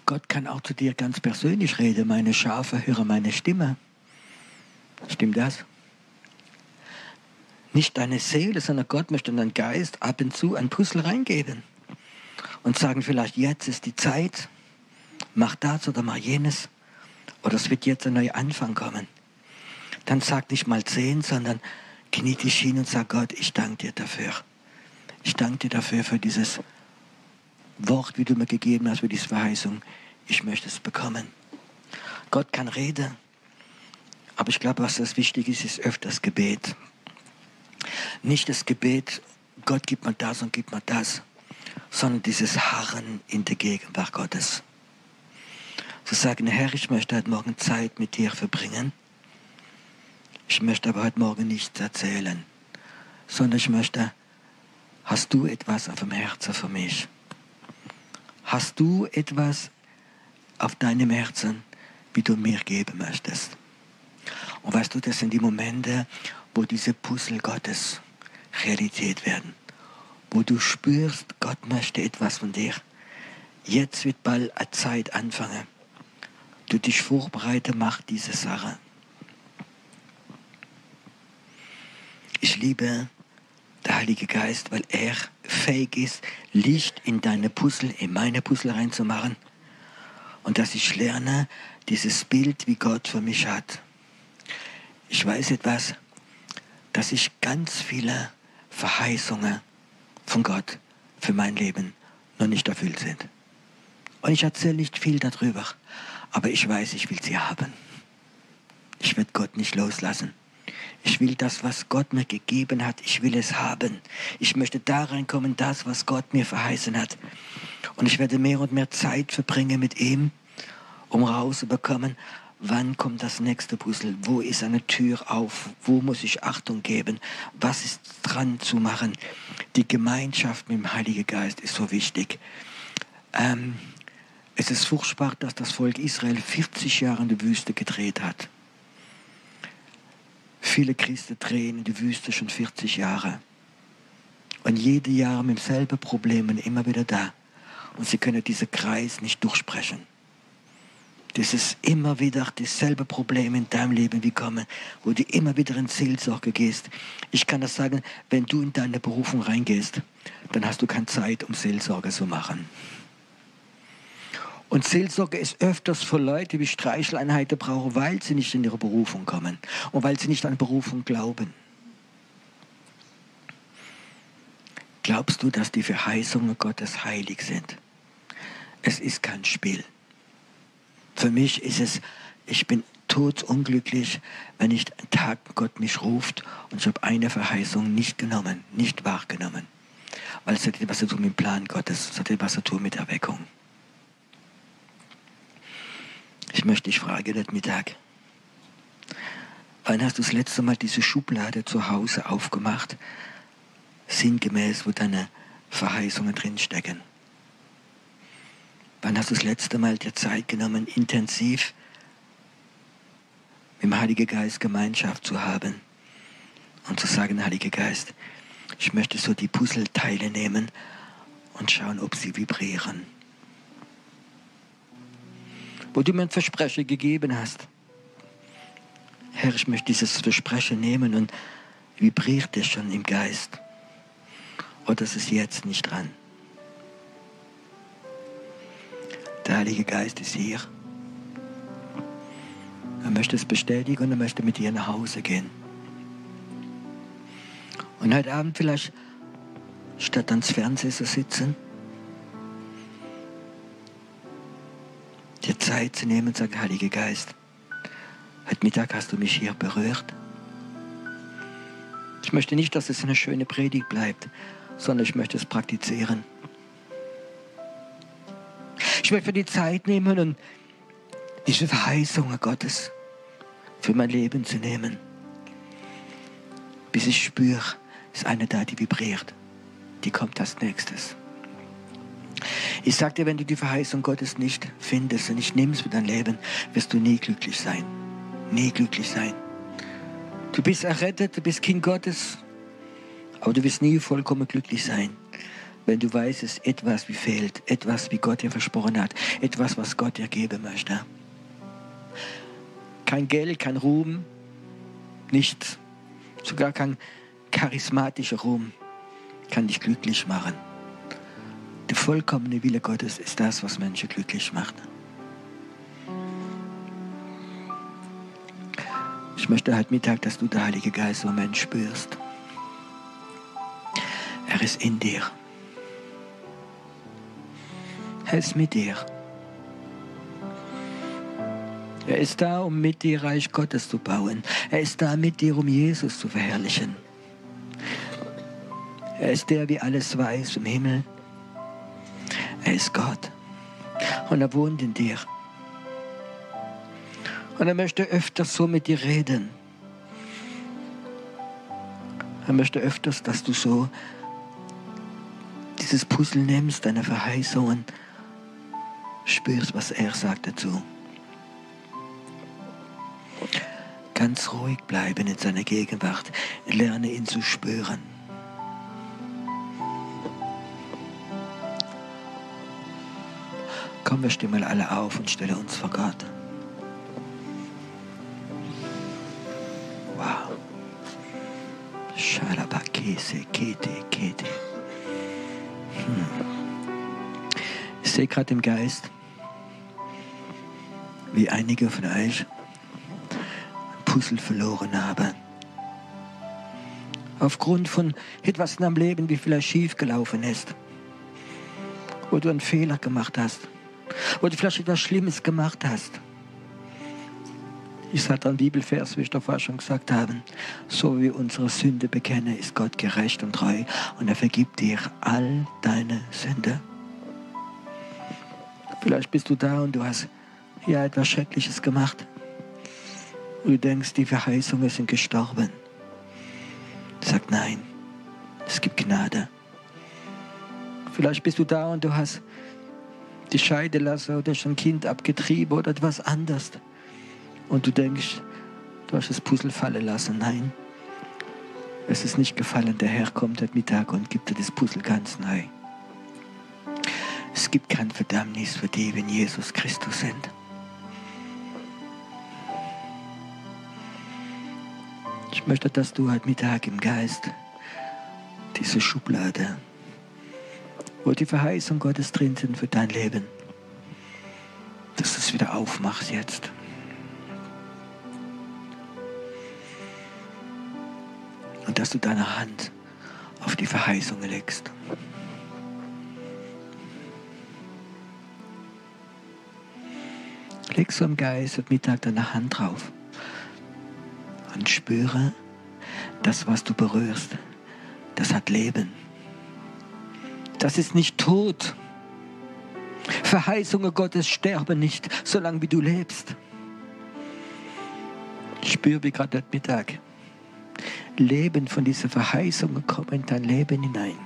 Gott kann auch zu dir ganz persönlich reden. Meine Schafe hören meine Stimme. Stimmt das? Nicht deine Seele, sondern Gott möchte in deinen Geist ab und zu ein Puzzle reingeben und sagen vielleicht, jetzt ist die Zeit, mach das oder mach jenes oder es wird jetzt ein neuer Anfang kommen. Dann sag nicht mal zehn, sondern knie dich hin und sag Gott, ich danke dir dafür. Ich danke dir dafür, für dieses Wort, wie du mir gegeben hast, für diese Verheißung. Ich möchte es bekommen. Gott kann reden, aber ich glaube, was das wichtig ist, ist öfters Gebet. Nicht das Gebet, Gott gib mir das und gib mir das, sondern dieses Harren in der Gegenwart Gottes. Zu sagen, Herr, ich möchte heute Morgen Zeit mit dir verbringen. Ich möchte aber heute Morgen nichts erzählen, sondern ich möchte Hast du etwas auf dem Herzen für mich? Hast du etwas auf deinem Herzen, wie du mir geben möchtest? Und weißt du, das sind die Momente, wo diese Puzzle Gottes Realität werden. Wo du spürst, Gott möchte etwas von dir. Jetzt wird bald eine Zeit anfangen. Du dich vorbereite, mach diese Sache. Ich liebe der Heilige Geist, weil er fähig ist, Licht in deine Puzzle, in meine Puzzle reinzumachen. Und dass ich lerne, dieses Bild, wie Gott für mich hat. Ich weiß etwas, dass ich ganz viele Verheißungen von Gott für mein Leben noch nicht erfüllt sind. Und ich erzähle nicht viel darüber, aber ich weiß, ich will sie haben. Ich werde Gott nicht loslassen. Ich will das, was Gott mir gegeben hat, ich will es haben. Ich möchte da reinkommen, das, was Gott mir verheißen hat. Und ich werde mehr und mehr Zeit verbringen mit ihm, um rauszubekommen, wann kommt das nächste Puzzle, wo ist eine Tür auf, wo muss ich Achtung geben, was ist dran zu machen. Die Gemeinschaft mit dem Heiligen Geist ist so wichtig. Ähm, es ist furchtbar, dass das Volk Israel 40 Jahre in der Wüste gedreht hat. Viele Christen drehen in die Wüste schon 40 Jahre. Und jede Jahr mit demselben Problem und immer wieder da. Und sie können diesen Kreis nicht durchsprechen. Das ist immer wieder dasselbe Problem in deinem Leben wie kommen, wo du immer wieder in Seelsorge gehst. Ich kann das sagen, wenn du in deine Berufung reingehst, dann hast du keine Zeit, um Seelsorge zu machen. Und Seelsorge ist öfters für Leute, die Streicheleinheiten brauchen, weil sie nicht in ihre Berufung kommen und weil sie nicht an Berufung glauben. Glaubst du, dass die Verheißungen Gottes heilig sind? Es ist kein Spiel. Für mich ist es, ich bin todunglücklich, wenn ich einen Tag Gott mich ruft und ich habe eine Verheißung nicht genommen, nicht wahrgenommen. Weil es hat etwas zu tun mit dem Plan Gottes, es hat etwas zu tun mit Erweckung. Ich möchte dich fragen heute Mittag. Wann hast du das letzte Mal diese Schublade zu Hause aufgemacht, sinngemäß, wo deine Verheißungen drinstecken? Wann hast du das letzte Mal dir Zeit genommen, intensiv mit dem Heiligen Geist Gemeinschaft zu haben und zu sagen, Heiliger Geist, ich möchte so die Puzzleteile nehmen und schauen, ob sie vibrieren wo du mir ein Versprechen gegeben hast. Herr, ich möchte dieses Versprechen nehmen und vibriert es schon im Geist. Oder ist es jetzt nicht dran? Der Heilige Geist ist hier. Er möchte es bestätigen und er möchte mit dir nach Hause gehen. Und heute Abend vielleicht statt ans Fernseher zu sitzen, dir Zeit zu nehmen und sagen, Heiliger Geist, heute Mittag hast du mich hier berührt. Ich möchte nicht, dass es eine schöne Predigt bleibt, sondern ich möchte es praktizieren. Ich möchte die Zeit nehmen und diese Verheißungen Gottes für mein Leben zu nehmen. Bis ich spüre, ist eine da, die vibriert. Die kommt als nächstes. Ich sage dir, wenn du die Verheißung Gottes nicht findest und nicht nimmst für dein Leben, wirst du nie glücklich sein. Nie glücklich sein. Du bist errettet, du bist Kind Gottes, aber du wirst nie vollkommen glücklich sein, wenn du weißt, es ist etwas wie fehlt, etwas wie Gott dir versprochen hat, etwas, was Gott dir geben möchte. Kein Geld, kein Ruhm, nichts, sogar kein charismatischer Ruhm kann dich glücklich machen. Der vollkommene Wille Gottes ist das, was Menschen glücklich macht. Ich möchte heute Mittag, dass du der Heilige Geist im Moment spürst. Er ist in dir. Er ist mit dir. Er ist da, um mit dir Reich Gottes zu bauen. Er ist da mit dir, um Jesus zu verherrlichen. Er ist der, wie alles weiß im Himmel. Er ist Gott. Und er wohnt in dir. Und er möchte öfters so mit dir reden. Er möchte öfters, dass du so dieses Puzzle nimmst, deine Verheißungen, spürst, was er sagt dazu. Ganz ruhig bleiben in seiner Gegenwart. Lerne ihn zu spüren. Komm, wir mal alle auf und stelle uns vor Gott. Wow. Shalabakese, kete, kete. Hm. Ich sehe gerade im Geist, wie einige von euch ein Puzzle verloren haben. Aufgrund von etwas in deinem Leben, wie vielleicht schief gelaufen ist. Wo du einen Fehler gemacht hast wo du vielleicht etwas Schlimmes gemacht hast. Ich sage einen Bibelvers, wie ich davor schon gesagt habe. So wie unsere Sünde bekenne, ist Gott gerecht und treu und er vergibt dir all deine Sünde. Vielleicht bist du da und du hast ja etwas Schreckliches gemacht. Und du denkst, die Verheißungen sind gestorben. Sag nein, es gibt Gnade. Vielleicht bist du da und du hast die Scheide lassen oder schon Kind abgetrieben oder etwas anderes. Und du denkst, du hast das Puzzle fallen lassen. Nein, es ist nicht gefallen. Der Herr kommt heute Mittag und gibt dir das Puzzle ganz neu. Es gibt kein Verdammnis für die, wenn Jesus Christus sind. Ich möchte, dass du heute Mittag im Geist diese Schublade wo die Verheißung Gottes drin sind für dein Leben, dass du es wieder aufmachst jetzt. Und dass du deine Hand auf die Verheißung legst. Leg so im Geist und Mittag deine Hand drauf und spüre, das, was du berührst, das hat Leben. Das ist nicht tot. Verheißungen Gottes sterben nicht, solange wie du lebst. Ich spüre wie gerade heute Mittag. Leben von dieser Verheißungen kommen in dein Leben hinein.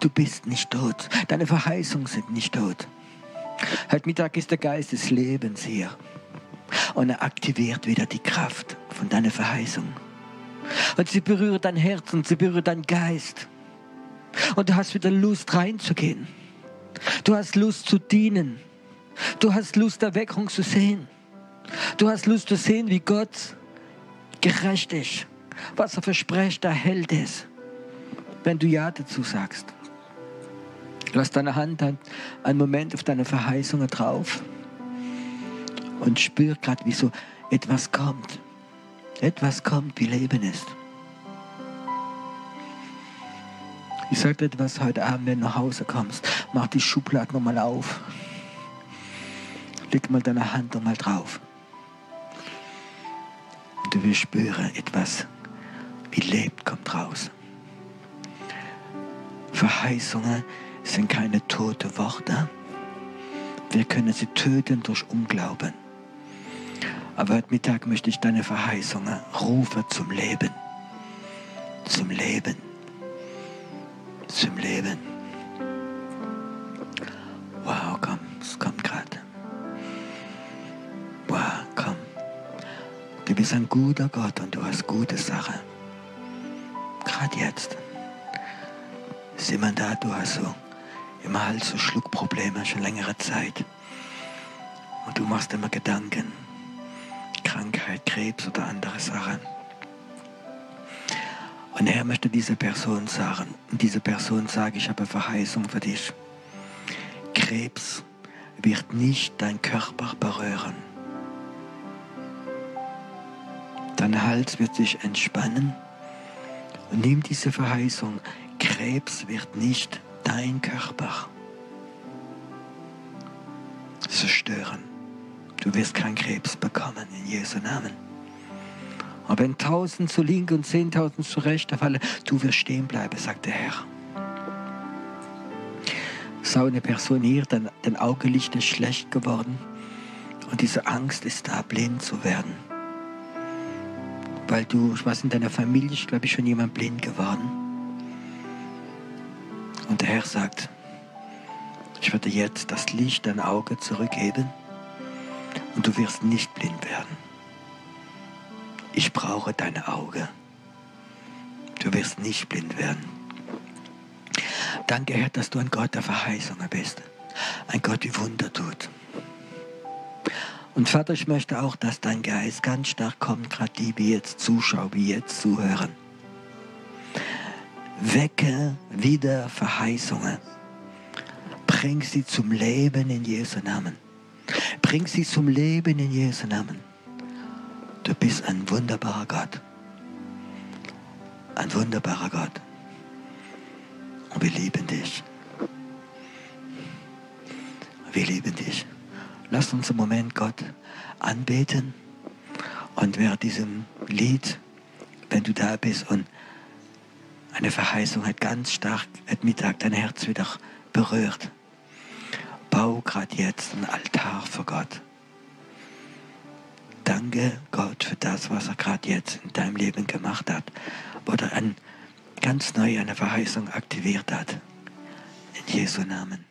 Du bist nicht tot. Deine Verheißungen sind nicht tot. Heute Mittag ist der Geist des Lebens hier. Und er aktiviert wieder die Kraft von deiner Verheißung. Und sie berührt dein Herz und sie berührt deinen Geist. Und du hast wieder Lust reinzugehen. Du hast Lust zu dienen. Du hast Lust, Erweckung zu sehen. Du hast Lust zu sehen, wie Gott gerecht ist. Was er verspricht, erhält es. Wenn du Ja dazu sagst. Lass deine Hand einen Moment auf deine Verheißungen drauf. und spür gerade, wie so etwas kommt. Etwas kommt, wie Leben ist. Ich sage dir etwas heute Abend, wenn du nach Hause kommst. Mach die Schublade nochmal auf. Leg mal deine Hand nochmal drauf. Und du wirst spüren, etwas wie lebt, kommt raus. Verheißungen sind keine toten Worte. Wir können sie töten durch Unglauben. Aber heute Mittag möchte ich deine Verheißungen rufen zum Leben. Zum Leben. Zum Leben. Wow, komm, es kommt gerade. Wow, komm. Du bist ein guter Gott und du hast gute Sachen. Gerade jetzt. Ist jemand da, du hast so immer halt so Schluckprobleme schon längere Zeit. Und du machst immer Gedanken. Krankheit, Krebs oder andere Sachen. Und er möchte dieser Person sagen, diese Person sagt, ich habe Verheißung für dich. Krebs wird nicht dein Körper berühren. Dein Hals wird sich entspannen und nimm diese Verheißung. Krebs wird nicht dein Körper zerstören. Du wirst keinen Krebs bekommen in Jesu Namen. Aber wenn tausend zu links und zehntausend zu rechts fallen, du wirst stehen bleiben, sagt der Herr. Sau eine Person hier, dein, dein Augelicht ist schlecht geworden und diese Angst ist da, blind zu werden. Weil du, ich weiß, in deiner Familie ist, glaube ich, schon jemand blind geworden. Und der Herr sagt, ich werde jetzt das Licht dein Auge zurückgeben und du wirst nicht blind werden. Ich brauche deine Auge. Du wirst nicht blind werden. Danke, Herr, dass du ein Gott der Verheißungen bist. Ein Gott, wie Wunder tut. Und Vater, ich möchte auch, dass dein Geist ganz stark kommt, gerade die, die jetzt zuschauen, die jetzt zuhören. Wecke wieder Verheißungen. Bring sie zum Leben in Jesu Namen. Bring sie zum Leben in Jesu Namen. Du bist ein wunderbarer Gott. Ein wunderbarer Gott. Und wir lieben dich. Wir lieben dich. Lass uns im Moment Gott anbeten. Und während diesem Lied, wenn du da bist und eine Verheißung hat ganz stark at Mittag dein Herz wieder berührt, bau gerade jetzt einen Altar für Gott. Danke Gott für das, was er gerade jetzt in deinem Leben gemacht hat. Oder ein, ganz neu eine Verheißung aktiviert hat. In Jesu Namen.